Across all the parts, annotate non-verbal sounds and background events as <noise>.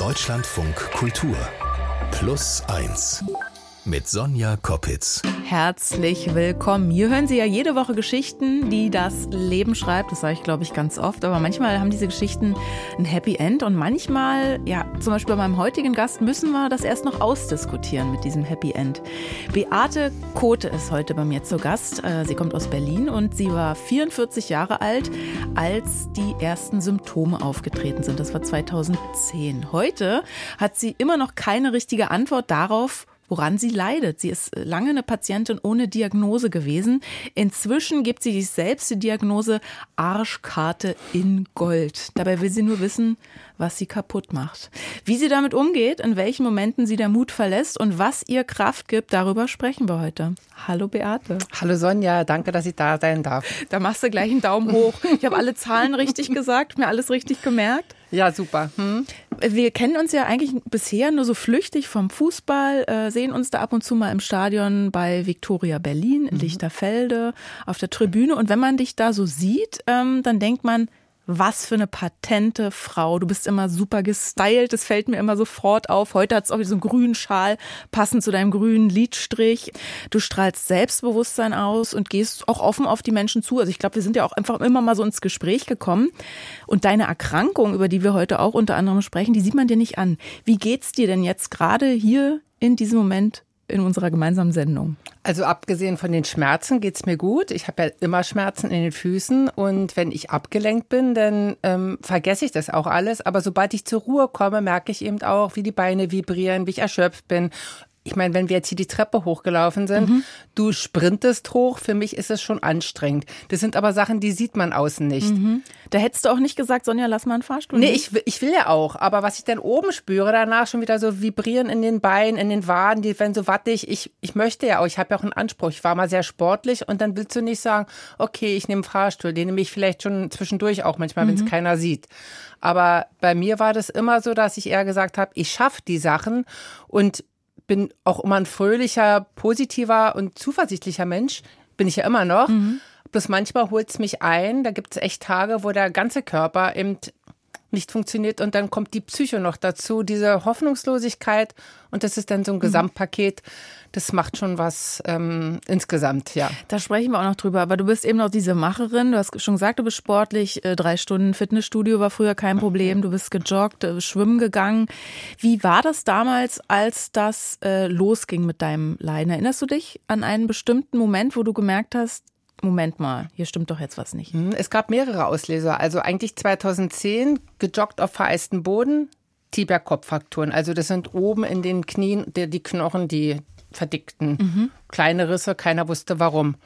Deutschlandfunk Kultur Plus 1 mit Sonja Koppitz. Herzlich willkommen. Hier hören Sie ja jede Woche Geschichten, die das Leben schreibt. Das sage ich, glaube ich, ganz oft. Aber manchmal haben diese Geschichten ein Happy End und manchmal, ja, zum Beispiel bei meinem heutigen Gast, müssen wir das erst noch ausdiskutieren mit diesem Happy End. Beate Kote ist heute bei mir zu Gast. Äh, sie kommt aus Berlin und sie war 44 Jahre alt, als die ersten Symptome aufgetreten sind. Das war 2010. Heute hat sie immer noch keine richtige Antwort darauf, woran sie leidet. Sie ist lange eine Patientin ohne Diagnose gewesen. Inzwischen gibt sie sich selbst die Diagnose Arschkarte in Gold. Dabei will sie nur wissen, was sie kaputt macht. Wie sie damit umgeht, in welchen Momenten sie der Mut verlässt und was ihr Kraft gibt, darüber sprechen wir heute. Hallo Beate. Hallo Sonja, danke, dass ich da sein darf. Da machst du gleich einen Daumen hoch. Ich habe alle Zahlen richtig <laughs> gesagt, mir alles richtig gemerkt. Ja, super. Hm? Wir kennen uns ja eigentlich bisher nur so flüchtig vom Fußball, äh, sehen uns da ab und zu mal im Stadion bei Viktoria Berlin in mhm. Lichterfelde auf der Tribüne. Und wenn man dich da so sieht, ähm, dann denkt man, was für eine patente Frau. Du bist immer super gestylt, das fällt mir immer sofort auf. Heute hat es auch so einen grünen Schal, passend zu deinem grünen Lidstrich. Du strahlst Selbstbewusstsein aus und gehst auch offen auf die Menschen zu. Also ich glaube, wir sind ja auch einfach immer mal so ins Gespräch gekommen. Und deine Erkrankung, über die wir heute auch unter anderem sprechen, die sieht man dir nicht an. Wie geht's dir denn jetzt gerade hier in diesem Moment in unserer gemeinsamen Sendung? Also abgesehen von den Schmerzen geht es mir gut. Ich habe ja immer Schmerzen in den Füßen und wenn ich abgelenkt bin, dann ähm, vergesse ich das auch alles. Aber sobald ich zur Ruhe komme, merke ich eben auch, wie die Beine vibrieren, wie ich erschöpft bin ich meine, wenn wir jetzt hier die Treppe hochgelaufen sind, mhm. du sprintest hoch, für mich ist es schon anstrengend. Das sind aber Sachen, die sieht man außen nicht. Mhm. Da hättest du auch nicht gesagt, Sonja, lass mal einen Fahrstuhl. Nee, ich, ich will ja auch, aber was ich dann oben spüre, danach schon wieder so vibrieren in den Beinen, in den Waden, die werden so wattig. Ich, ich möchte ja auch, ich habe ja auch einen Anspruch. Ich war mal sehr sportlich und dann willst du nicht sagen, okay, ich nehme einen Fahrstuhl. Den nehme ich vielleicht schon zwischendurch auch manchmal, mhm. wenn es keiner sieht. Aber bei mir war das immer so, dass ich eher gesagt habe, ich schaffe die Sachen und bin auch immer ein fröhlicher, positiver und zuversichtlicher Mensch. Bin ich ja immer noch. Mhm. Bloß manchmal holt es mich ein. Da gibt es echt Tage, wo der ganze Körper eben nicht funktioniert und dann kommt die Psycho noch dazu, diese Hoffnungslosigkeit und das ist dann so ein mhm. Gesamtpaket. Das macht schon was ähm, insgesamt, ja. Da sprechen wir auch noch drüber. Aber du bist eben noch diese Macherin. Du hast schon gesagt, du bist sportlich. Äh, drei Stunden Fitnessstudio war früher kein Problem. Du bist gejoggt, äh, schwimmen gegangen. Wie war das damals, als das äh, losging mit deinem Leiden? Erinnerst du dich an einen bestimmten Moment, wo du gemerkt hast, Moment mal, hier stimmt doch jetzt was nicht. Hm, es gab mehrere Auslöser. Also eigentlich 2010 gejoggt auf vereisten Boden, Tibia-Kopffrakturen. Also das sind oben in den Knien die, die Knochen, die verdickten. Mhm. Kleine Risse, keiner wusste warum.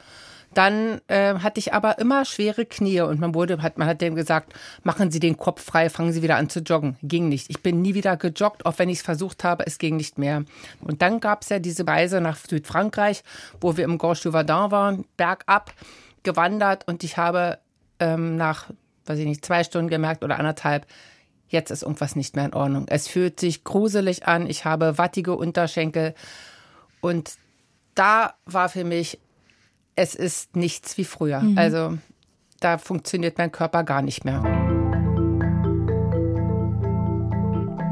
Dann äh, hatte ich aber immer schwere Knie und man wurde, hat, man hat dem gesagt, machen Sie den Kopf frei, fangen Sie wieder an zu joggen. Ging nicht. Ich bin nie wieder gejoggt, auch wenn ich es versucht habe, es ging nicht mehr. Und dann gab es ja diese Reise nach Südfrankreich, wo wir im Gorge du Verdun waren, bergab gewandert und ich habe ähm, nach, weiß ich nicht, zwei Stunden gemerkt oder anderthalb, jetzt ist irgendwas nicht mehr in Ordnung. Es fühlt sich gruselig an, ich habe wattige Unterschenkel und da war für mich es ist nichts wie früher. Mhm. Also da funktioniert mein Körper gar nicht mehr.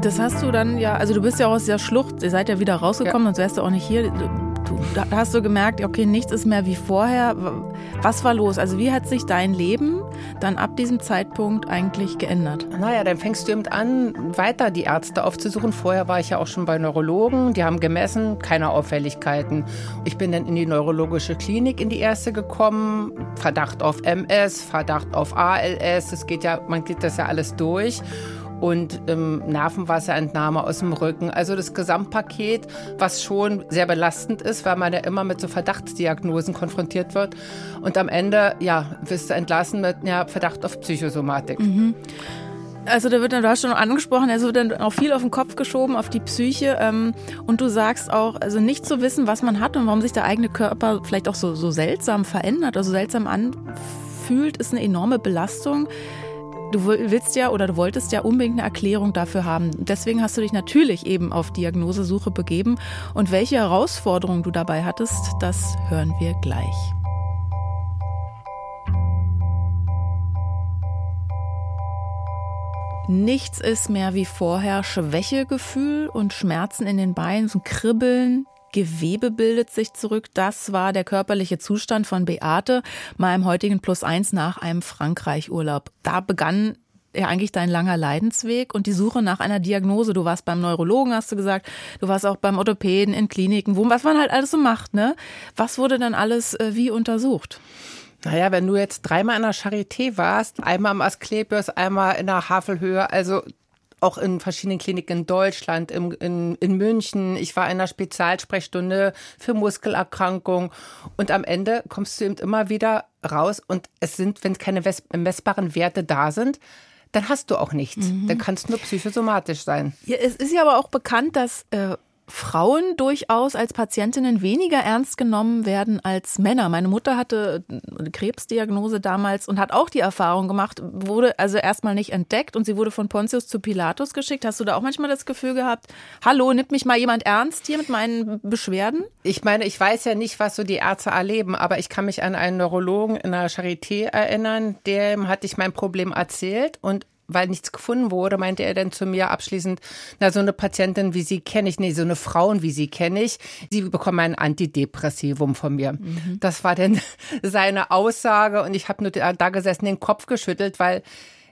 Das hast du dann ja, also du bist ja auch aus der Schlucht, ihr seid ja wieder rausgekommen, ja. sonst wärst du auch nicht hier. Du, da hast du gemerkt, okay, nichts ist mehr wie vorher. Was war los? Also wie hat sich dein Leben dann ab diesem Zeitpunkt eigentlich geändert? Naja, dann fängst du eben an, weiter die Ärzte aufzusuchen. Vorher war ich ja auch schon bei Neurologen, die haben gemessen, keine Auffälligkeiten. Ich bin dann in die neurologische Klinik in die erste gekommen, Verdacht auf MS, Verdacht auf ALS, das geht ja, man geht das ja alles durch und ähm, Nervenwasserentnahme aus dem Rücken. Also das Gesamtpaket, was schon sehr belastend ist, weil man ja immer mit so Verdachtsdiagnosen konfrontiert wird. Und am Ende, ja, wirst du entlassen mit ja, Verdacht auf Psychosomatik. Mhm. Also da wird dann, du hast schon angesprochen, also wird dann auch viel auf den Kopf geschoben, auf die Psyche. Ähm, und du sagst auch, also nicht zu wissen, was man hat und warum sich der eigene Körper vielleicht auch so, so seltsam verändert, also seltsam anfühlt, ist eine enorme Belastung. Du willst ja oder du wolltest ja unbedingt eine Erklärung dafür haben. Deswegen hast du dich natürlich eben auf Diagnosesuche begeben. Und welche Herausforderungen du dabei hattest, das hören wir gleich. Nichts ist mehr wie vorher. Schwächegefühl und Schmerzen in den Beinen, so ein Kribbeln. Gewebe bildet sich zurück. Das war der körperliche Zustand von Beate, meinem heutigen Plus eins nach einem Frankreich-Urlaub. Da begann ja eigentlich dein langer Leidensweg und die Suche nach einer Diagnose. Du warst beim Neurologen, hast du gesagt. Du warst auch beim Orthopäden in Kliniken, wo, was man halt alles so macht, ne? Was wurde dann alles äh, wie untersucht? Naja, wenn du jetzt dreimal in der Charité warst, einmal am Asklepios, einmal in der Havelhöhe, also auch in verschiedenen Kliniken in Deutschland, im, in, in München. Ich war in einer Spezialsprechstunde für Muskelerkrankungen. Und am Ende kommst du eben immer wieder raus und es sind, wenn keine messbaren Werte da sind, dann hast du auch nichts. Mhm. Dann kann es nur psychosomatisch sein. Ja, es ist ja aber auch bekannt, dass äh, Frauen durchaus als Patientinnen weniger ernst genommen werden als Männer. Meine Mutter hatte eine Krebsdiagnose damals und hat auch die Erfahrung gemacht, wurde also erstmal nicht entdeckt und sie wurde von Pontius zu Pilatus geschickt. Hast du da auch manchmal das Gefühl gehabt, hallo, nimmt mich mal jemand ernst hier mit meinen Beschwerden? Ich meine, ich weiß ja nicht, was so die Ärzte erleben, aber ich kann mich an einen Neurologen in der Charité erinnern, dem hatte ich mein Problem erzählt und weil nichts gefunden wurde, meinte er dann zu mir abschließend, na, so eine Patientin wie Sie kenne ich, nee, so eine Frauen wie Sie kenne ich. Sie bekommen ein Antidepressivum von mir. Mhm. Das war dann <laughs> seine Aussage und ich habe nur da gesessen, den Kopf geschüttelt, weil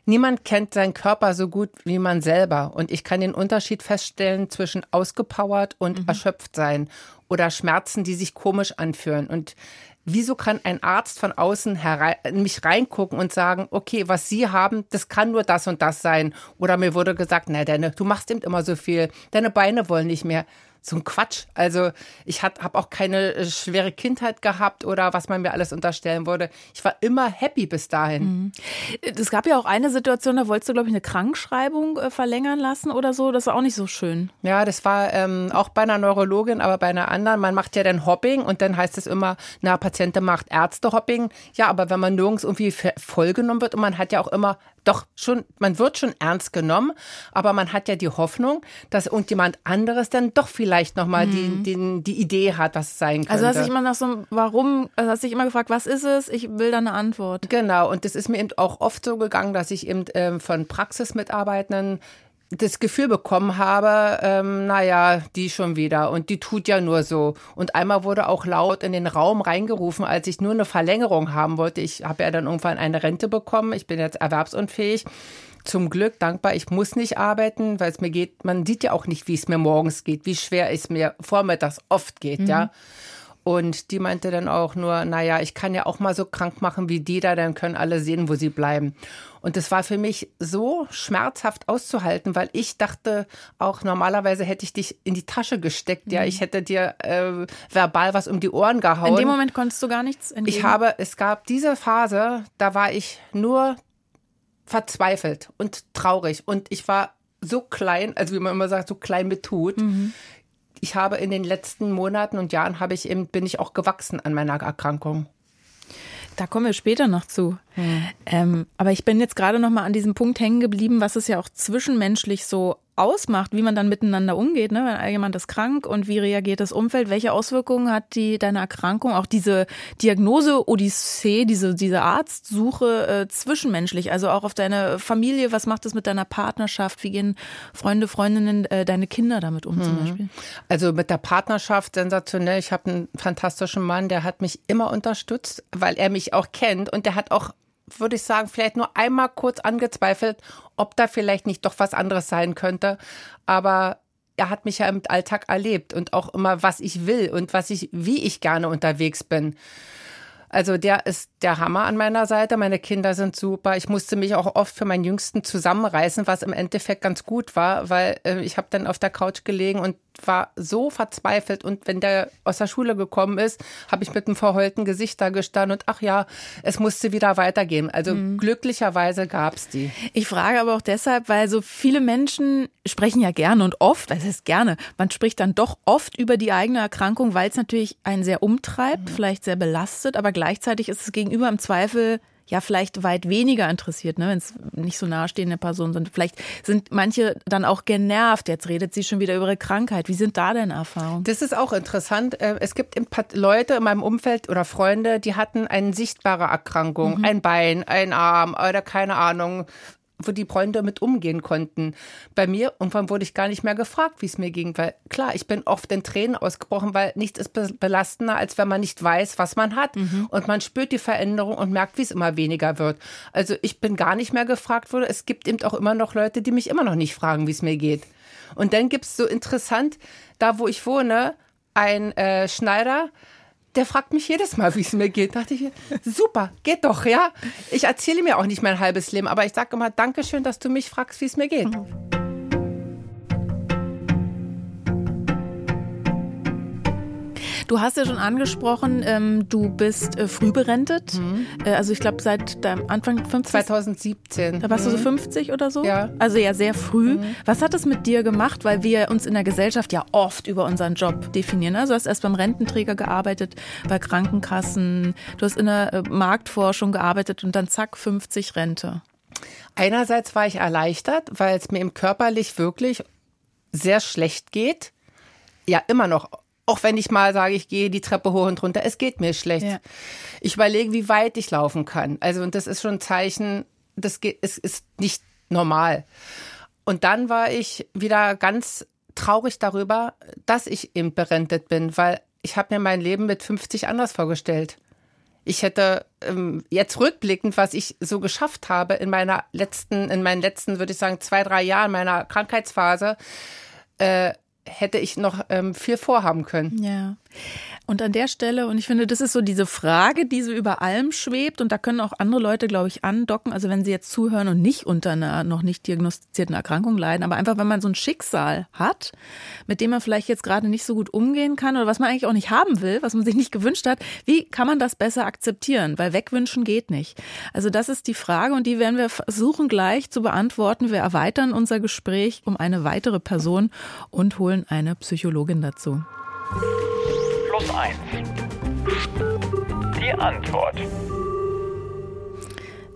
niemand kennt seinen Körper so gut wie man selber. Und ich kann den Unterschied feststellen zwischen ausgepowert und mhm. erschöpft sein oder Schmerzen, die sich komisch anfühlen. Und Wieso kann ein Arzt von außen in mich reingucken und sagen, okay, was Sie haben, das kann nur das und das sein? Oder mir wurde gesagt, na, deine, du machst eben immer so viel, deine Beine wollen nicht mehr so ein Quatsch. Also ich habe auch keine äh, schwere Kindheit gehabt oder was man mir alles unterstellen würde. Ich war immer happy bis dahin. Mhm. Es gab ja auch eine Situation, da wolltest du, glaube ich, eine Krankschreibung äh, verlängern lassen oder so. Das war auch nicht so schön. Ja, das war ähm, auch bei einer Neurologin, aber bei einer anderen. Man macht ja dann Hopping und dann heißt es immer, na, Patientin macht Ärztehopping. Ja, aber wenn man nirgends irgendwie vollgenommen wird und man hat ja auch immer doch schon, man wird schon ernst genommen, aber man hat ja die Hoffnung, dass irgendjemand anderes dann doch vielleicht nochmal mhm. die, die, die Idee hat, was es sein könnte. Also hast du dich immer nach so, warum, also hast dich immer gefragt, was ist es? Ich will da eine Antwort. Genau, und das ist mir eben auch oft so gegangen, dass ich eben ähm, von Praxismitarbeitenden das Gefühl bekommen habe, ähm, naja, die schon wieder und die tut ja nur so. Und einmal wurde auch laut in den Raum reingerufen, als ich nur eine Verlängerung haben wollte. Ich habe ja dann irgendwann eine Rente bekommen. Ich bin jetzt erwerbsunfähig. Zum Glück dankbar, ich muss nicht arbeiten, weil es mir geht, man sieht ja auch nicht, wie es mir morgens geht, wie schwer es mir vormittags oft geht, mhm. ja. Und die meinte dann auch nur, naja, ich kann ja auch mal so krank machen wie die da, dann können alle sehen, wo sie bleiben. Und das war für mich so schmerzhaft auszuhalten, weil ich dachte, auch normalerweise hätte ich dich in die Tasche gesteckt, mhm. ja, ich hätte dir äh, verbal was um die Ohren gehauen. In dem Moment konntest du gar nichts entgegen? Ich habe, es gab diese Phase, da war ich nur verzweifelt und traurig und ich war so klein, also wie man immer sagt, so klein mit Tut. Mhm ich habe in den letzten Monaten und Jahren habe ich eben, bin ich auch gewachsen an meiner Erkrankung. Da kommen wir später noch zu. Hm. Ähm, aber ich bin jetzt gerade noch mal an diesem Punkt hängen geblieben, was es ja auch zwischenmenschlich so ausmacht, wie man dann miteinander umgeht, ne? wenn jemand ist krank und wie reagiert das Umfeld, welche Auswirkungen hat die deine Erkrankung, auch diese Diagnose Odyssee, diese diese Arztsuche äh, zwischenmenschlich, also auch auf deine Familie, was macht das mit deiner Partnerschaft, wie gehen Freunde, Freundinnen, äh, deine Kinder damit um mhm. zum Beispiel? Also mit der Partnerschaft sensationell. Ich habe einen fantastischen Mann, der hat mich immer unterstützt, weil er mich auch kennt und der hat auch würde ich sagen, vielleicht nur einmal kurz angezweifelt, ob da vielleicht nicht doch was anderes sein könnte. Aber er hat mich ja im Alltag erlebt und auch immer, was ich will und was ich, wie ich gerne unterwegs bin. Also der ist der Hammer an meiner Seite. Meine Kinder sind super. Ich musste mich auch oft für meinen Jüngsten zusammenreißen, was im Endeffekt ganz gut war, weil äh, ich habe dann auf der Couch gelegen und war so verzweifelt. Und wenn der aus der Schule gekommen ist, habe ich mit einem verheulten Gesicht da gestanden und ach ja, es musste wieder weitergehen. Also mhm. glücklicherweise gab es die. Ich frage aber auch deshalb, weil so viele Menschen sprechen ja gerne und oft, das heißt gerne, man spricht dann doch oft über die eigene Erkrankung, weil es natürlich einen sehr umtreibt, mhm. vielleicht sehr belastet, aber gleichzeitig ist es gegenüber im Zweifel ja vielleicht weit weniger interessiert, ne, wenn es nicht so nahestehende Personen sind. Vielleicht sind manche dann auch genervt. Jetzt redet sie schon wieder über ihre Krankheit. Wie sind da deine Erfahrungen? Das ist auch interessant. Äh, es gibt Leute in meinem Umfeld oder Freunde, die hatten eine sichtbare Erkrankung, mhm. ein Bein, ein Arm oder keine Ahnung, wo die Freunde mit umgehen konnten. Bei mir, irgendwann wurde ich gar nicht mehr gefragt, wie es mir ging, weil klar, ich bin oft in Tränen ausgebrochen, weil nichts ist belastender, als wenn man nicht weiß, was man hat. Mhm. Und man spürt die Veränderung und merkt, wie es immer weniger wird. Also ich bin gar nicht mehr gefragt worden. Es gibt eben auch immer noch Leute, die mich immer noch nicht fragen, wie es mir geht. Und dann gibt es so interessant, da wo ich wohne, ein äh, Schneider, der fragt mich jedes Mal, wie es mir geht. Da dachte ich, super, geht doch, ja. Ich erzähle mir auch nicht mein halbes Leben, aber ich sage immer, Dankeschön, dass du mich fragst, wie es mir geht. Du hast ja schon angesprochen, ähm, du bist äh, früh berentet. Mhm. Äh, also ich glaube seit deinem Anfang 50. 2017. Da warst mhm. du so 50 mhm. oder so? Ja. Also ja, sehr früh. Mhm. Was hat es mit dir gemacht? Weil wir uns in der Gesellschaft ja oft über unseren Job definieren. Also du hast erst beim Rententräger gearbeitet, bei Krankenkassen, du hast in der äh, Marktforschung gearbeitet und dann zack, 50 Rente. Einerseits war ich erleichtert, weil es mir im körperlich wirklich sehr schlecht geht. Ja, immer noch auch wenn ich mal sage, ich gehe die Treppe hoch und runter, es geht mir schlecht. Ja. Ich überlege, wie weit ich laufen kann. Also, und das ist schon ein Zeichen, das geht, es ist nicht normal. Und dann war ich wieder ganz traurig darüber, dass ich eben berentet bin, weil ich habe mir mein Leben mit 50 anders vorgestellt. Ich hätte ähm, jetzt rückblickend, was ich so geschafft habe in meiner letzten, in meinen letzten, würde ich sagen, zwei, drei Jahren meiner Krankheitsphase, äh, hätte ich noch ähm, viel vorhaben können. Ja. Und an der Stelle, und ich finde, das ist so diese Frage, die so über allem schwebt, und da können auch andere Leute, glaube ich, andocken. Also wenn sie jetzt zuhören und nicht unter einer noch nicht diagnostizierten Erkrankung leiden, aber einfach, wenn man so ein Schicksal hat, mit dem man vielleicht jetzt gerade nicht so gut umgehen kann oder was man eigentlich auch nicht haben will, was man sich nicht gewünscht hat, wie kann man das besser akzeptieren? Weil wegwünschen geht nicht. Also das ist die Frage und die werden wir versuchen gleich zu beantworten. Wir erweitern unser Gespräch um eine weitere Person und holen eine Psychologin dazu 1. Die Antwort.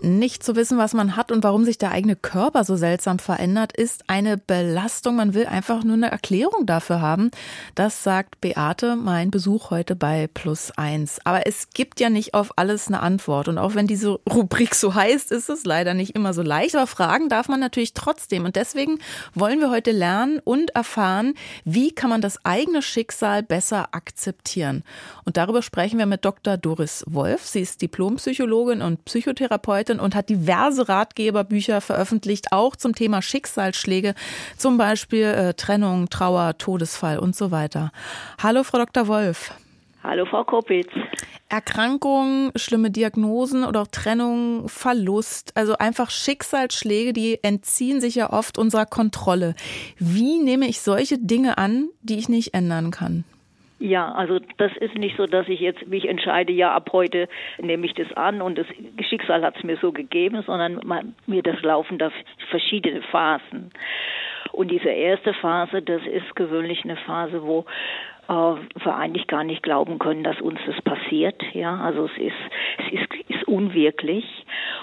Nicht zu wissen, was man hat und warum sich der eigene Körper so seltsam verändert, ist eine Belastung. Man will einfach nur eine Erklärung dafür haben. Das sagt Beate, mein Besuch heute bei Plus eins. Aber es gibt ja nicht auf alles eine Antwort. Und auch wenn diese Rubrik so heißt, ist es leider nicht immer so leicht. Aber fragen darf man natürlich trotzdem. Und deswegen wollen wir heute lernen und erfahren, wie kann man das eigene Schicksal besser akzeptieren. Und darüber sprechen wir mit Dr. Doris Wolf. Sie ist Diplompsychologin und Psychotherapeutin und hat diverse Ratgeberbücher veröffentlicht, auch zum Thema Schicksalsschläge, zum Beispiel äh, Trennung, Trauer, Todesfall und so weiter. Hallo, Frau Dr. Wolf. Hallo, Frau Kopitz. Erkrankungen, schlimme Diagnosen oder auch Trennung, Verlust, also einfach Schicksalsschläge, die entziehen sich ja oft unserer Kontrolle. Wie nehme ich solche Dinge an, die ich nicht ändern kann? Ja, also das ist nicht so, dass ich jetzt mich entscheide, ja, ab heute nehme ich das an und das Schicksal hat es mir so gegeben, sondern man, mir das laufen da verschiedene Phasen. Und diese erste Phase, das ist gewöhnlich eine Phase, wo äh, wir eigentlich gar nicht glauben können, dass uns das passiert. Ja, also es ist, es ist, ist unwirklich.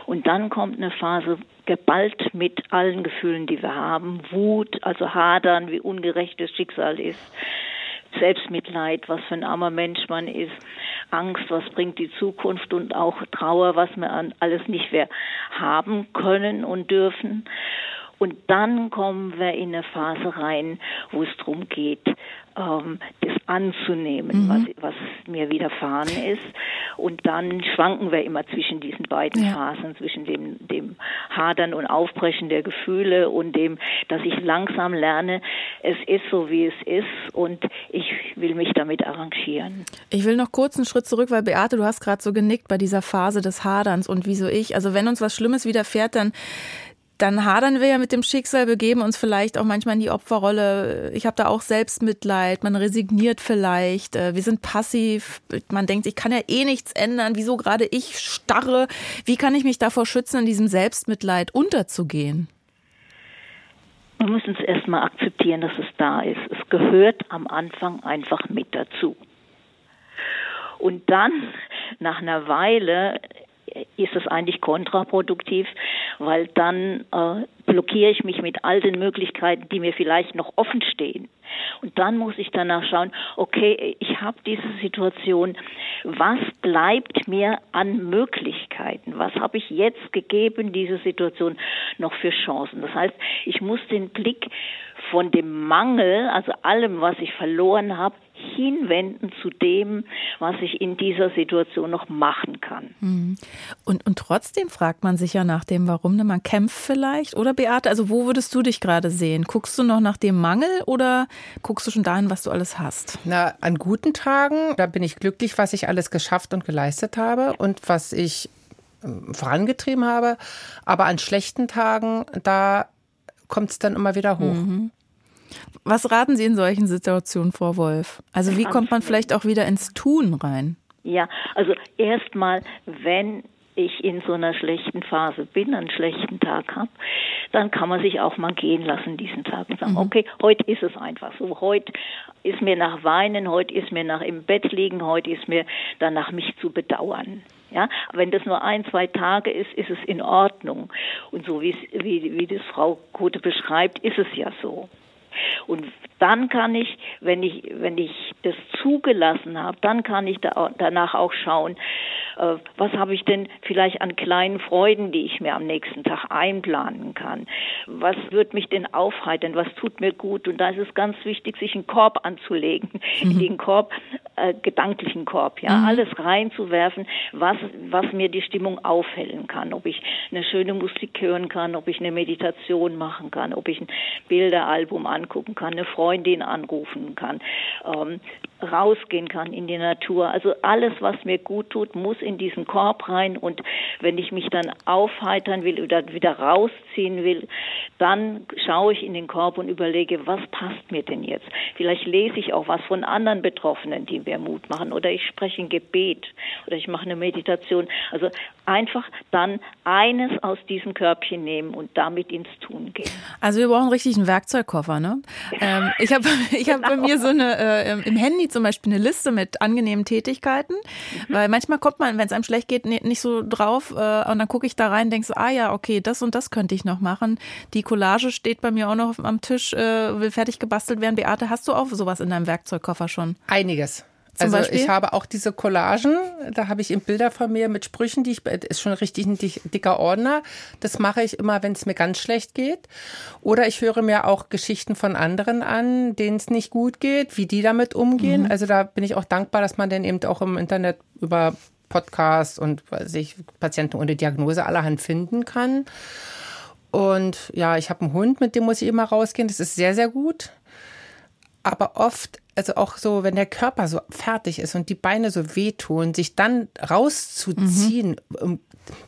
Und dann kommt eine Phase geballt mit allen Gefühlen, die wir haben. Wut, also Hadern, wie ungerecht das Schicksal ist Selbstmitleid, was für ein armer Mensch man ist, Angst, was bringt die Zukunft und auch Trauer, was wir alles nicht mehr haben können und dürfen. Und dann kommen wir in eine Phase rein, wo es darum geht, ähm, das anzunehmen, mhm. was, was mir widerfahren ist. Und dann schwanken wir immer zwischen diesen beiden ja. Phasen, zwischen dem, dem Hadern und Aufbrechen der Gefühle und dem, dass ich langsam lerne, es ist so, wie es ist und ich will mich damit arrangieren. Ich will noch kurz einen Schritt zurück, weil Beate, du hast gerade so genickt bei dieser Phase des Haderns und wieso ich. Also wenn uns was Schlimmes widerfährt, dann dann hadern wir ja mit dem Schicksal, begeben uns vielleicht auch manchmal in die Opferrolle. Ich habe da auch Selbstmitleid, man resigniert vielleicht, äh, wir sind passiv, man denkt, ich kann ja eh nichts ändern, wieso gerade ich starre, wie kann ich mich davor schützen, in diesem Selbstmitleid unterzugehen? Wir müssen es erstmal akzeptieren, dass es da ist. Es gehört am Anfang einfach mit dazu. Und dann, nach einer Weile, ist es eigentlich kontraproduktiv, weil dann äh, blockiere ich mich mit all den Möglichkeiten, die mir vielleicht noch offen stehen. Und dann muss ich danach schauen, okay, ich habe diese Situation, was bleibt mir an Möglichkeiten? Was habe ich jetzt gegeben, diese Situation noch für Chancen? Das heißt, ich muss den Blick von dem Mangel, also allem, was ich verloren habe, hinwenden zu dem, was ich in dieser Situation noch machen kann. Mhm. Und, und trotzdem fragt man sich ja nach dem Warum. Ne? Man kämpft vielleicht. Oder Beate, also wo würdest du dich gerade sehen? Guckst du noch nach dem Mangel oder guckst du schon dahin, was du alles hast? Na, an guten Tagen, da bin ich glücklich, was ich alles geschafft und geleistet habe und was ich ähm, vorangetrieben habe. Aber an schlechten Tagen, da kommt es dann immer wieder hoch. Mhm. Was raten Sie in solchen Situationen, Frau Wolf? Also wie kommt man vielleicht auch wieder ins Tun rein? Ja, also erstmal, wenn ich in so einer schlechten Phase bin, einen schlechten Tag habe, dann kann man sich auch mal gehen lassen diesen Tag und sagen, mhm. okay, heute ist es einfach so, heute ist mir nach Weinen, heute ist mir nach im Bett liegen, heute ist mir danach mich zu bedauern. Ja, wenn das nur ein, zwei Tage ist, ist es in Ordnung. Und so wie, wie, wie das Frau Kote beschreibt, ist es ja so. Und dann kann ich, wenn ich, wenn ich das zugelassen habe, dann kann ich da, danach auch schauen, äh, was habe ich denn vielleicht an kleinen Freuden, die ich mir am nächsten Tag einplanen kann? Was wird mich denn aufheitern? Was tut mir gut? Und da ist es ganz wichtig, sich einen Korb anzulegen, mhm. <laughs> den Korb, äh, gedanklichen Korb, ja, mhm. alles reinzuwerfen, was, was mir die Stimmung aufhellen kann. Ob ich eine schöne Musik hören kann, ob ich eine Meditation machen kann, ob ich ein Bilderalbum angucken kann, eine Freundin anrufen kann, ähm, rausgehen kann in die Natur. Also alles, was mir gut tut, muss in diesen Korb rein und wenn ich mich dann aufheitern will oder wieder rausziehen will, dann schaue ich in den Korb und überlege, was passt mir denn jetzt? Vielleicht lese ich auch was von anderen Betroffenen, die mir Mut machen oder ich spreche ein Gebet oder ich mache eine Meditation. Also einfach dann eines aus diesem Körbchen nehmen und damit ins Tun gehen. Also wir brauchen richtig einen Werkzeugkoffer, ne? <laughs> Ähm, ich habe ich hab bei mir so eine äh, im Handy zum Beispiel eine Liste mit angenehmen Tätigkeiten, mhm. weil manchmal kommt man, wenn es einem schlecht geht, nicht so drauf äh, und dann gucke ich da rein, denke so, ah ja, okay, das und das könnte ich noch machen. Die Collage steht bei mir auch noch am Tisch, äh, will fertig gebastelt werden. Beate, hast du auch sowas in deinem Werkzeugkoffer schon? Einiges. Zum also Beispiel? ich habe auch diese Collagen, da habe ich eben Bilder von mir mit Sprüchen, die ich, ist schon richtig ein dicker Ordner. Das mache ich immer, wenn es mir ganz schlecht geht. Oder ich höre mir auch Geschichten von anderen an, denen es nicht gut geht, wie die damit umgehen. Mhm. Also da bin ich auch dankbar, dass man dann eben auch im Internet über Podcasts und sich Patienten ohne Diagnose allerhand finden kann. Und ja, ich habe einen Hund, mit dem muss ich immer rausgehen. Das ist sehr, sehr gut. Aber oft also auch so, wenn der Körper so fertig ist und die Beine so wehtun, sich dann rauszuziehen. Mhm.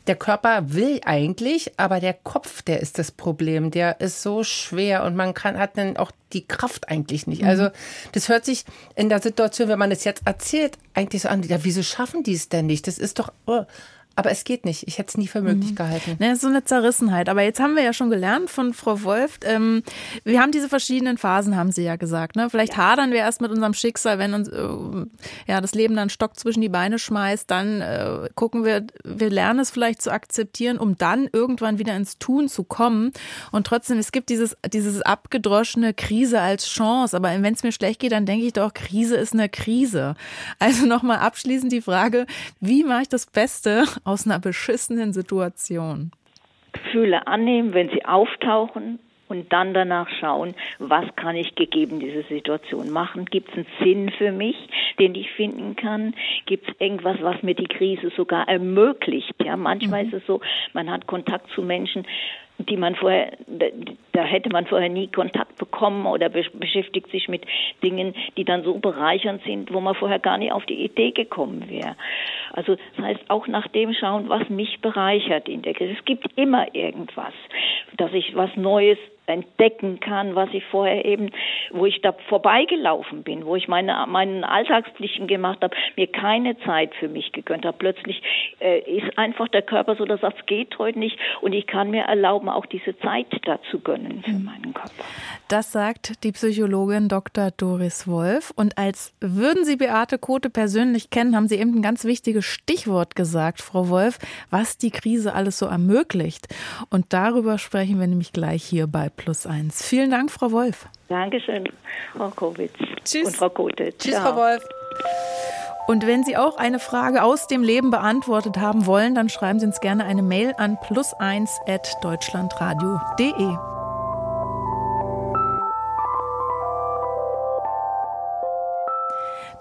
Der Körper will eigentlich, aber der Kopf, der ist das Problem. Der ist so schwer und man kann, hat dann auch die Kraft eigentlich nicht. Mhm. Also, das hört sich in der Situation, wenn man es jetzt erzählt, eigentlich so an, ja, wieso schaffen die es denn nicht? Das ist doch, oh, aber es geht nicht. Ich hätte es nie für möglich mhm. gehalten. Ne, so eine Zerrissenheit. Aber jetzt haben wir ja schon gelernt von Frau Wolf. Ähm, wir haben diese verschiedenen Phasen, haben Sie ja gesagt. Ne? Vielleicht ja. hadern wir erst mit unserem Schicksal, wenn uns äh, ja das Leben dann Stock zwischen die Beine schmeißt. Dann äh, gucken wir, wir lernen es vielleicht zu akzeptieren, um dann irgendwann wieder ins Tun zu kommen. Und trotzdem, es gibt dieses, dieses abgedroschene Krise als Chance. Aber wenn es mir schlecht geht, dann denke ich doch, Krise ist eine Krise. Also nochmal abschließend die Frage, wie mache ich das Beste aus einer beschissenen Situation? Gefühle annehmen, wenn sie auftauchen und dann danach schauen, was kann ich gegeben diese Situation machen? Gibt es einen Sinn für mich, den ich finden kann? Gibt es irgendwas, was mir die Krise sogar ermöglicht? Ja, manchmal mhm. ist es so, man hat Kontakt zu Menschen, die man vorher, da hätte man vorher nie Kontakt bekommen oder beschäftigt sich mit Dingen, die dann so bereichernd sind, wo man vorher gar nicht auf die Idee gekommen wäre. Also das heißt auch nach dem schauen, was mich bereichert in der Krise. Es gibt immer irgendwas, dass ich was Neues entdecken kann, was ich vorher eben, wo ich da vorbeigelaufen bin, wo ich meine meinen Alltagspflichten gemacht habe, mir keine Zeit für mich gegönnt habe. Plötzlich äh, ist einfach der Körper so, dass das geht heute nicht und ich kann mir erlauben, auch diese Zeit dazu gönnen für mhm. meinen Körper. Das sagt die Psychologin Dr. Doris Wolf. Und als würden Sie Beate Kote persönlich kennen, haben Sie eben ein ganz wichtiges Stichwort gesagt, Frau Wolf, was die Krise alles so ermöglicht. Und darüber sprechen wir nämlich gleich hier bei Plus Eins. Vielen Dank, Frau Wolf. Dankeschön, Frau Kowitz. Tschüss. Und Frau Kote. Tschüss, Ciao. Frau Wolf. Und wenn Sie auch eine Frage aus dem Leben beantwortet haben wollen, dann schreiben Sie uns gerne eine Mail an plus1.deutschlandradio.de.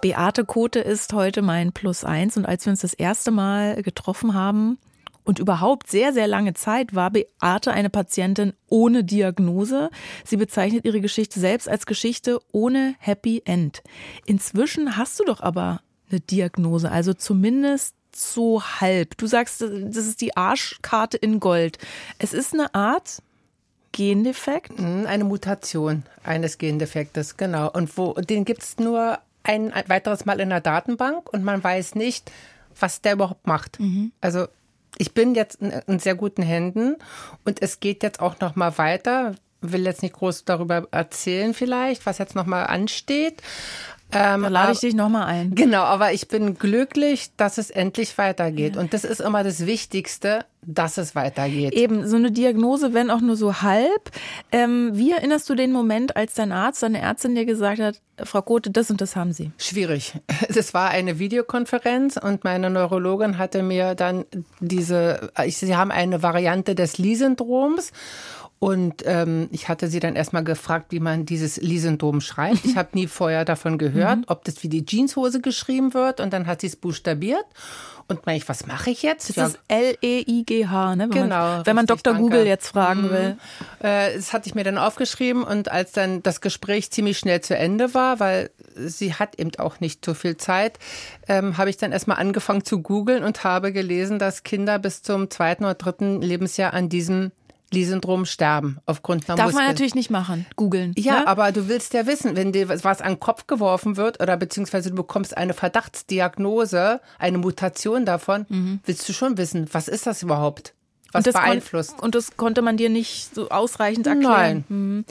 Beate Kote ist heute mein Plus eins und als wir uns das erste Mal getroffen haben und überhaupt sehr, sehr lange Zeit war Beate eine Patientin ohne Diagnose. Sie bezeichnet ihre Geschichte selbst als Geschichte ohne Happy End. Inzwischen hast du doch aber eine Diagnose, also zumindest so halb. Du sagst, das ist die Arschkarte in Gold. Es ist eine Art Gendefekt. Hm, Eine Mutation eines Gendefektes, genau. Und wo, den gibt es nur ein, ein weiteres Mal in der Datenbank und man weiß nicht, was der überhaupt macht. Also ich bin jetzt in, in sehr guten Händen und es geht jetzt auch noch mal weiter. Will jetzt nicht groß darüber erzählen vielleicht, was jetzt noch mal ansteht. Ähm, Da lade ich dich nochmal ein. Genau, aber ich bin glücklich, dass es endlich weitergeht. Und das ist immer das Wichtigste, dass es weitergeht. Eben, so eine Diagnose, wenn auch nur so halb. Ähm, wie erinnerst du den Moment, als dein Arzt, deine Ärztin dir gesagt hat, Frau Kote, das und das haben Sie? Schwierig. <laughs> Das war eine Videokonferenz und meine Neurologin hatte mir dann diese, ich, sie haben eine Variante des Lee-Syndroms. Und ähm, ich hatte sie dann erstmal gefragt, wie man dieses Lee-Syndrom schreibt. Ich habe nie vorher davon gehört, ob das wie die Jeanshose geschrieben wird. Und dann hat sie es buchstabiert. Und meine ich, was mache ich jetzt? Das ist L-E-I-G-H, ne? Wenn Genau, Man, wenn man Dr. danke. Google jetzt fragen will. Äh, das hatte ich mir dann aufgeschrieben und als dann das Gespräch ziemlich schnell zu Ende war, weil sie hat eben auch nicht so viel Zeit, ähm, habe ich dann erstmal angefangen zu googeln und habe gelesen, dass Kinder bis zum zweiten oder dritten Lebensjahr an diesem Lee-Syndrom sterben aufgrund einer Darf man Muskel- natürlich nicht machen. Googeln. ja, ne? aber du willst ja wissen, wenn dir was an den Kopf geworfen wird oder beziehungsweise du bekommst eine Verdachtsdiagnose, eine Mutation davon, willst du schon wissen, was ist das überhaupt? Was Mhm. und beeinflusst? Und das konnte man dir nicht so ausreichend erklären. Nein.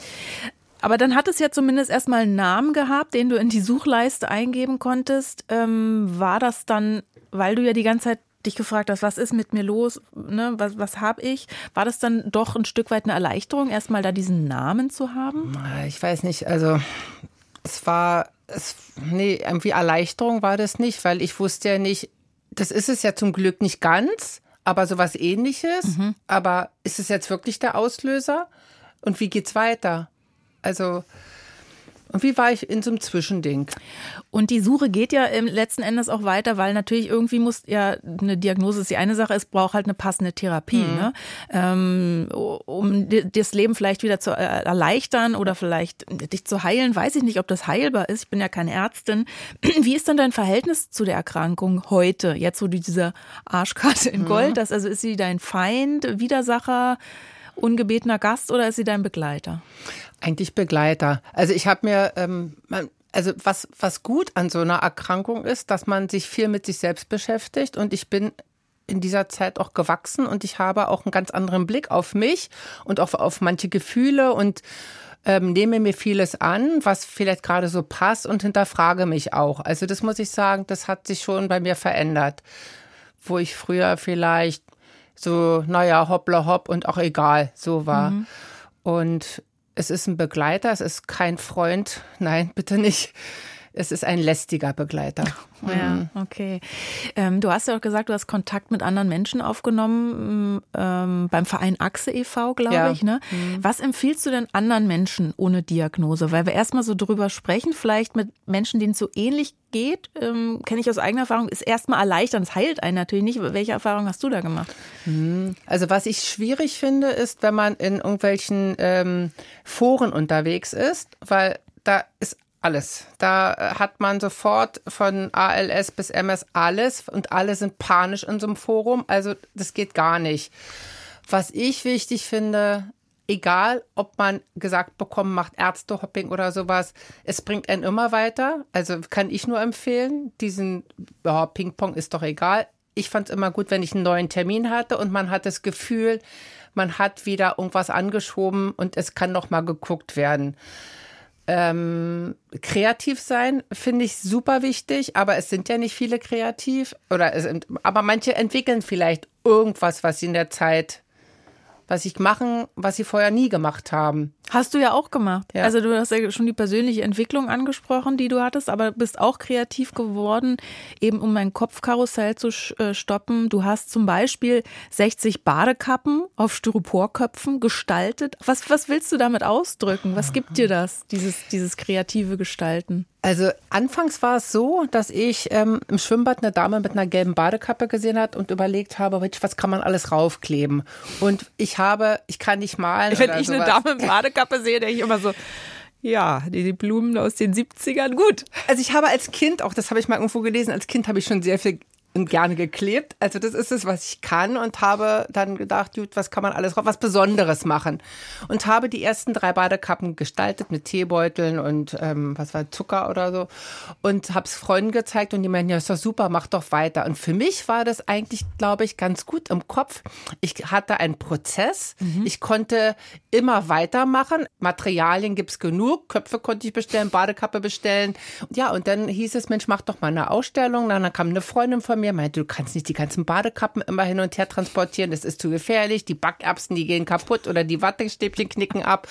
Aber dann hat es ja zumindest erstmal einen Namen gehabt, den du in die Suchleiste eingeben konntest. Ähm, war das dann, weil du ja die ganze Zeit dich gefragt hast, was ist mit mir los, ne, was, was habe ich? War das dann doch ein Stück weit eine Erleichterung, erstmal da diesen Namen zu haben? Ich weiß nicht, also es war, es, nee, irgendwie Erleichterung war das nicht, weil ich wusste ja nicht, das ist es ja zum Glück nicht ganz, aber sowas ähnliches. Aber ist es jetzt wirklich der Auslöser? Und wie geht's weiter? Also, und wie war ich in so einem Zwischending? Und die Suche geht ja im letzten Endes auch weiter, weil natürlich irgendwie muss ja eine Diagnose ist die eine Sache, es braucht halt eine passende Therapie, ne? ähm, um dir das Leben vielleicht wieder zu äh, erleichtern oder vielleicht dich zu heilen. Weiß ich nicht, ob das heilbar ist. Ich bin ja keine Ärztin. <clears throat> Wie ist denn dein Verhältnis zu der Erkrankung heute? Jetzt so diese Arschkarte in Gold, das also ist sie dein Feind, Widersacher, ungebetener Gast oder ist sie dein Begleiter? Eigentlich Begleiter. Also ich habe mir, ähm, also was, was gut an so einer Erkrankung ist, dass man sich viel mit sich selbst beschäftigt und ich bin in dieser Zeit auch gewachsen und ich habe auch einen ganz anderen Blick auf mich und auch auf manche Gefühle und ähm, nehme mir vieles an, was vielleicht gerade so passt und hinterfrage mich auch. Also das muss ich sagen, das hat sich schon bei mir verändert, wo ich früher vielleicht so, naja, hoppla hopp und auch egal, so war. Und es ist ein Begleiter, es ist kein Freund, nein, <laughs> bitte nicht. Es ist ein lästiger Begleiter. <laughs> Ja, okay. Ähm, du hast ja auch gesagt, du hast Kontakt mit anderen Menschen aufgenommen ähm, beim Verein Achse e.V., glaube Ja. ich. Ne? Was empfiehlst du denn anderen Menschen ohne Diagnose? Weil wir erstmal so drüber sprechen, vielleicht mit Menschen, denen es so ähnlich geht, ähm, kenne ich aus eigener Erfahrung, ist erstmal erleichternd. Es heilt einen natürlich nicht. Welche Erfahrung hast du da gemacht? Also was ich schwierig finde, ist, wenn man in irgendwelchen ähm, Foren unterwegs ist, weil da ist alles. Da äh, hat man sofort von ALS bis MS alles und alle sind panisch in so einem Forum. Also das geht gar nicht. Was ich wichtig finde, egal ob man gesagt bekommen, macht Ärztehopping oder sowas, es bringt einen immer weiter. Also kann ich nur empfehlen. Diesen ja, Ping-Pong ist doch egal. Ich fand es immer gut, wenn ich einen neuen Termin hatte und man hat das Gefühl, man hat wieder irgendwas angeschoben und es kann noch mal geguckt werden. Ähm, kreativ sein finde ich super wichtig, aber es sind ja nicht viele kreativ oder es, aber manche entwickeln vielleicht irgendwas, was sie in der Zeit was sie machen, was sie vorher nie gemacht haben. Hast du ja auch gemacht. Ja. Also du hast ja schon die persönliche Entwicklung angesprochen, die du hattest, aber bist auch kreativ geworden, eben um mein Kopfkarussell zu äh, stoppen. Du hast zum Beispiel 60 Badekappen auf Styroporköpfen gestaltet. Was, was willst du damit ausdrücken? Was gibt dir das, dieses, dieses kreative Gestalten? Also anfangs war es so, dass ich ähm, im Schwimmbad eine Dame mit einer gelben Badekappe gesehen hat und überlegt habe, was kann man alles raufkleben? Und ich habe, ich kann nicht malen. Wenn ich sowas. eine Dame mit Badekappe sehe, denke ich immer so, ja, die, die Blumen aus den 70ern, gut. Also ich habe als Kind, auch das habe ich mal irgendwo gelesen, als Kind habe ich schon sehr viel und gerne geklebt. Also das ist es, was ich kann und habe dann gedacht, gut, was kann man alles was Besonderes machen und habe die ersten drei Badekappen gestaltet mit Teebeuteln und ähm, was war Zucker oder so und habe es Freunden gezeigt und die meinen, ja ist doch super, mach doch weiter. Und für mich war das eigentlich, glaube ich, ganz gut im Kopf. Ich hatte einen Prozess, mhm. ich konnte immer weitermachen. Materialien gibt's genug, Köpfe konnte ich bestellen, Badekappe bestellen. Ja, und dann hieß es, Mensch, mach doch mal eine Ausstellung. Dann kam eine Freundin von mir mir, meinte, du kannst nicht die ganzen Badekappen immer hin und her transportieren, das ist zu gefährlich, die Backerbsen, die gehen kaputt oder die Wattestäbchen knicken ab.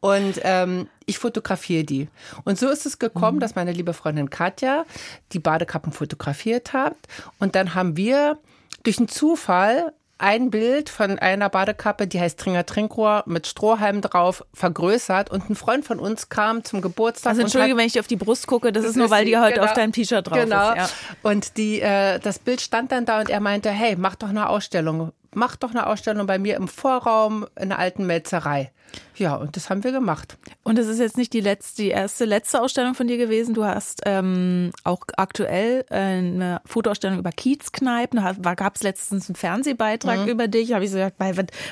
Und ähm, ich fotografiere die. Und so ist es gekommen, mhm. dass meine liebe Freundin Katja die Badekappen fotografiert hat. Und dann haben wir durch einen Zufall ein Bild von einer Badekappe, die heißt Tringer Trinkrohr mit Strohhalm drauf, vergrößert und ein Freund von uns kam zum Geburtstag. Also entschuldige, wenn ich dir auf die Brust gucke, das, das ist nur, weil die heute genau, auf deinem T-Shirt drauf genau. ist. Genau. Ja. Und die, äh, das Bild stand dann da und er meinte, hey, mach doch eine Ausstellung mach doch eine Ausstellung bei mir im Vorraum in der alten Melzerei. Ja, und das haben wir gemacht. Und es ist jetzt nicht die letzte, die erste letzte Ausstellung von dir gewesen. Du hast ähm, auch aktuell äh, eine Fotoausstellung über Kiezkneipen. Da gab es letztens einen Fernsehbeitrag mhm. über dich. Da habe ich so gesagt,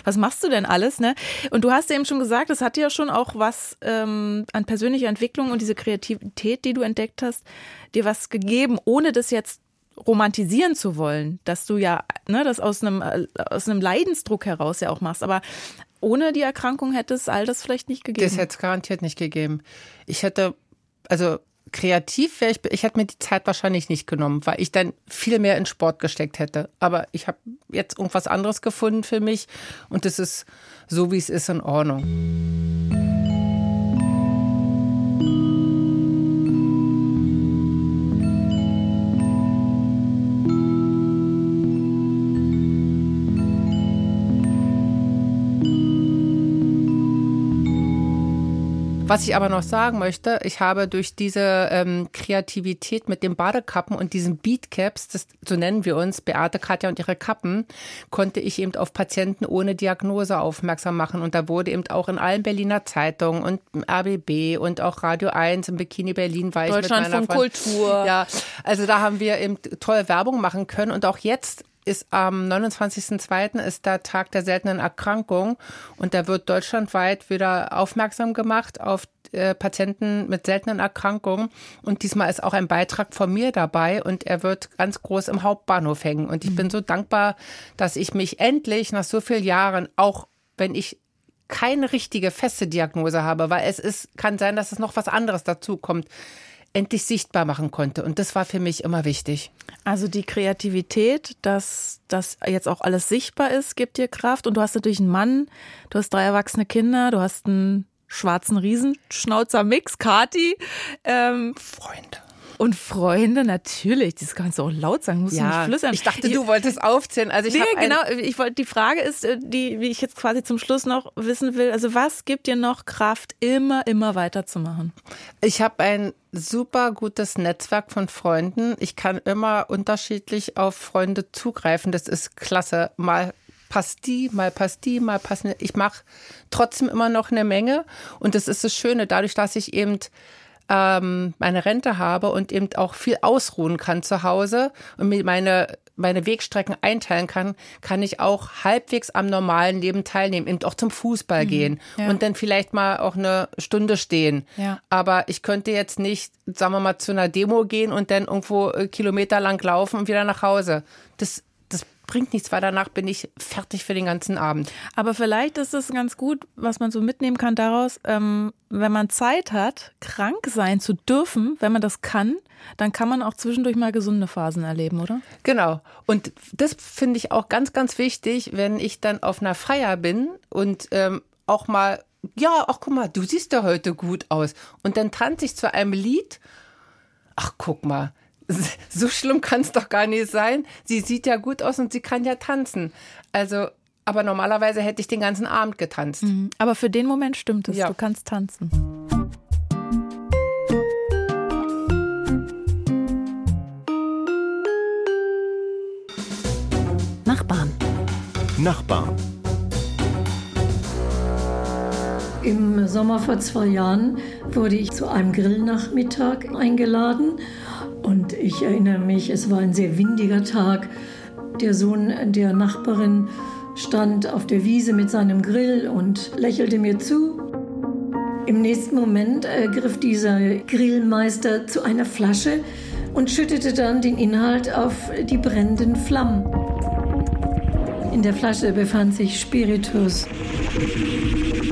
was machst du denn alles? Ne? Und du hast eben schon gesagt, das hat ja schon auch was ähm, an persönlicher Entwicklung und diese Kreativität, die du entdeckt hast, dir was gegeben, ohne das jetzt romantisieren zu wollen, dass du ja ne, das aus einem, äh, aus einem Leidensdruck heraus ja auch machst. Aber ohne die Erkrankung hätte es all das vielleicht nicht gegeben. Das hätte es garantiert nicht gegeben. Ich hätte, also kreativ wäre ich, ich hätte mir die Zeit wahrscheinlich nicht genommen, weil ich dann viel mehr in Sport gesteckt hätte. Aber ich habe jetzt irgendwas anderes gefunden für mich und es ist so, wie es ist, in Ordnung. Was ich aber noch sagen möchte, ich habe durch diese ähm, Kreativität mit den Badekappen und diesen Beatcaps, das, so nennen wir uns, Beate, Katja und ihre Kappen, konnte ich eben auf Patienten ohne Diagnose aufmerksam machen. Und da wurde eben auch in allen Berliner Zeitungen und RBB und auch Radio 1 im Bikini Berlin war ich Deutschland von Kultur. Ja, also da haben wir eben tolle Werbung machen können. Und auch jetzt ist am 29.02. ist der Tag der seltenen Erkrankung und da wird deutschlandweit wieder aufmerksam gemacht auf äh, Patienten mit seltenen Erkrankungen und diesmal ist auch ein Beitrag von mir dabei und er wird ganz groß im Hauptbahnhof hängen und ich mhm. bin so dankbar, dass ich mich endlich nach so vielen Jahren auch wenn ich keine richtige feste Diagnose habe, weil es ist, kann sein, dass es noch was anderes dazu kommt endlich sichtbar machen konnte. Und das war für mich immer wichtig. Also die Kreativität, dass das jetzt auch alles sichtbar ist, gibt dir Kraft. Und du hast natürlich einen Mann, du hast drei erwachsene Kinder, du hast einen schwarzen Riesenschnauzer-Mix, Kati. Ähm, Freunde. Und Freunde, natürlich, das kannst du auch laut sagen, musst ja, du nicht flüstern. Ich dachte, du wolltest aufzählen. Also ich nee, genau, ich wollte, die Frage ist, äh, die, wie ich jetzt quasi zum Schluss noch wissen will, also was gibt dir noch Kraft, immer, immer weiterzumachen? Ich habe ein super gutes Netzwerk von Freunden. Ich kann immer unterschiedlich auf Freunde zugreifen. Das ist klasse. Mal passt die, mal passt die, mal passen. Ich mache trotzdem immer noch eine Menge. Und das ist das Schöne, dadurch, dass ich eben ähm, meine Rente habe und eben auch viel ausruhen kann zu Hause und mir meine meine Wegstrecken einteilen kann, kann ich auch halbwegs am normalen Leben teilnehmen, eben auch zum Fußball mhm, gehen ja. und dann vielleicht mal auch eine Stunde stehen. Ja. Aber ich könnte jetzt nicht, sagen wir mal, zu einer Demo gehen und dann irgendwo äh, Kilometer lang laufen und wieder nach Hause. Das bringt nichts, weil danach bin ich fertig für den ganzen Abend. Aber vielleicht ist es ganz gut, was man so mitnehmen kann daraus, ähm, wenn man Zeit hat, krank sein zu dürfen, wenn man das kann, dann kann man auch zwischendurch mal gesunde Phasen erleben, oder? Genau. Und das finde ich auch ganz, ganz wichtig, wenn ich dann auf einer Feier bin und ähm, auch mal, ja, ach guck mal, du siehst ja heute gut aus. Und dann tanze ich zu einem Lied. Ach, guck mal, so schlimm kann es doch gar nicht sein. Sie sieht ja gut aus und sie kann ja tanzen. Also, aber normalerweise hätte ich den ganzen Abend getanzt. Mhm. Aber für den Moment stimmt es, ja. du kannst tanzen. Nachbarn. Nachbarn. Im Sommer vor zwei Jahren wurde ich zu einem Grillnachmittag eingeladen und ich erinnere mich, es war ein sehr windiger Tag. Der Sohn der Nachbarin stand auf der Wiese mit seinem Grill und lächelte mir zu. Im nächsten Moment äh, griff dieser Grillmeister zu einer Flasche und schüttete dann den Inhalt auf die brennenden Flammen. In der Flasche befand sich Spiritus.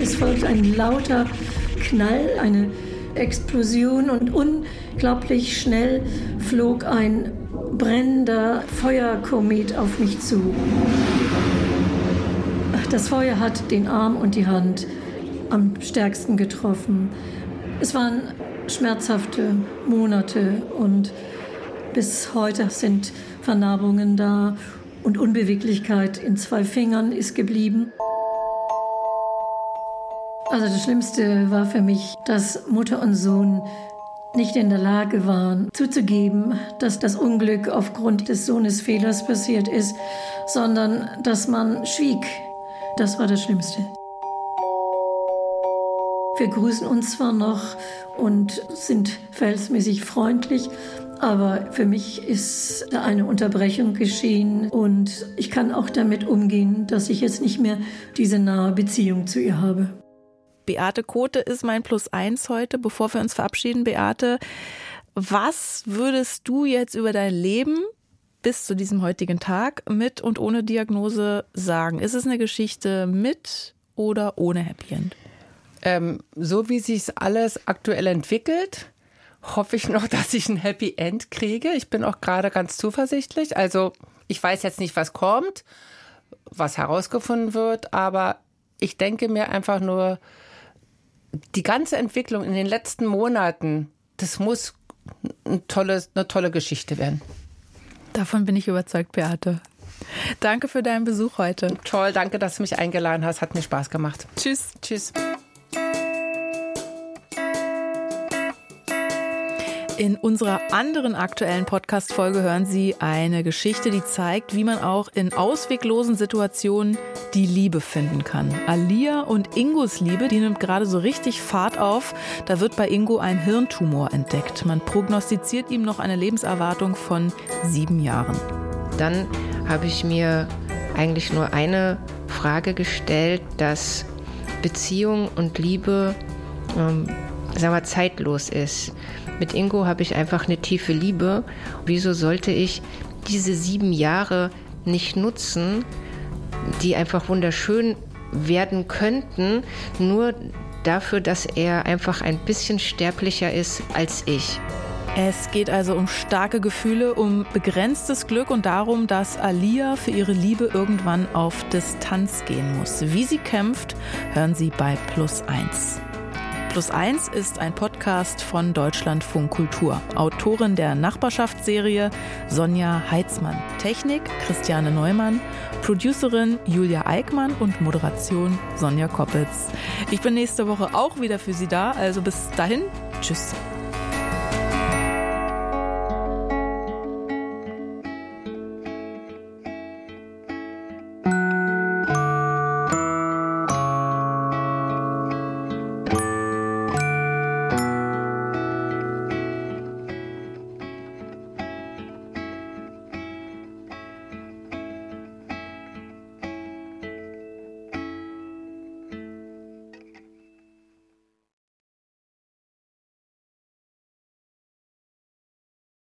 Es folgte ein lauter Knall, eine Explosion und unglaublich schnell flog ein brennender Feuerkomet auf mich zu. Das Feuer hat den Arm und die Hand am stärksten getroffen. Es waren schmerzhafte Monate und bis heute sind Vernarbungen da und Unbeweglichkeit in zwei Fingern ist geblieben. Also das Schlimmste war für mich, dass Mutter und Sohn nicht in der Lage waren, zuzugeben, dass das Unglück aufgrund des Sohnes Fehlers passiert ist, sondern dass man schwieg. Das war das Schlimmste. Wir grüßen uns zwar noch und sind verhältnismäßig freundlich, aber für mich ist eine Unterbrechung geschehen und ich kann auch damit umgehen, dass ich jetzt nicht mehr diese nahe Beziehung zu ihr habe. Beate Kote ist mein Plus eins heute. Bevor wir uns verabschieden, Beate, was würdest du jetzt über dein Leben bis zu diesem heutigen Tag mit und ohne Diagnose sagen? Ist es eine Geschichte mit oder ohne Happy End? Ähm, so wie sich alles aktuell entwickelt, hoffe ich noch, <laughs> dass ich ein Happy End kriege. Ich bin auch gerade ganz zuversichtlich. Also ich weiß jetzt nicht, was kommt, was herausgefunden wird, aber ich denke mir einfach nur, die ganze Entwicklung in den letzten Monaten, das muss eine tolle, eine tolle Geschichte werden. Davon bin ich überzeugt, Beate. Danke für deinen Besuch heute. Toll, danke, dass du mich eingeladen hast. Hat mir Spaß gemacht. Tschüss. Tschüss. In unserer anderen aktuellen Podcast-Folge hören Sie eine Geschichte, die zeigt, wie man auch in ausweglosen Situationen die Liebe finden kann. Alia und Ingos Liebe, die nimmt gerade so richtig Fahrt auf. Da wird bei Ingo ein Hirntumor entdeckt. Man prognostiziert ihm noch eine Lebenserwartung von sieben Jahren. Dann habe ich mir eigentlich nur eine Frage gestellt, dass Beziehung und Liebe ähm, sagen wir, zeitlos ist. Mit Ingo habe ich einfach eine tiefe Liebe. Wieso sollte ich diese sieben Jahre nicht nutzen, die einfach wunderschön werden könnten, nur dafür, dass er einfach ein bisschen sterblicher ist als ich. Es geht also um starke Gefühle, um begrenztes Glück und darum, dass Alia für ihre Liebe irgendwann auf Distanz gehen muss. Wie sie kämpft, hören Sie bei Plus 1. Plus eins ist ein Podcast von Deutschlandfunk Kultur. Autorin der Nachbarschaftsserie Sonja Heitzmann. Technik Christiane Neumann. Producerin Julia Eickmann und Moderation Sonja Koppitz. Ich bin nächste Woche auch wieder für Sie da, also bis dahin. Tschüss.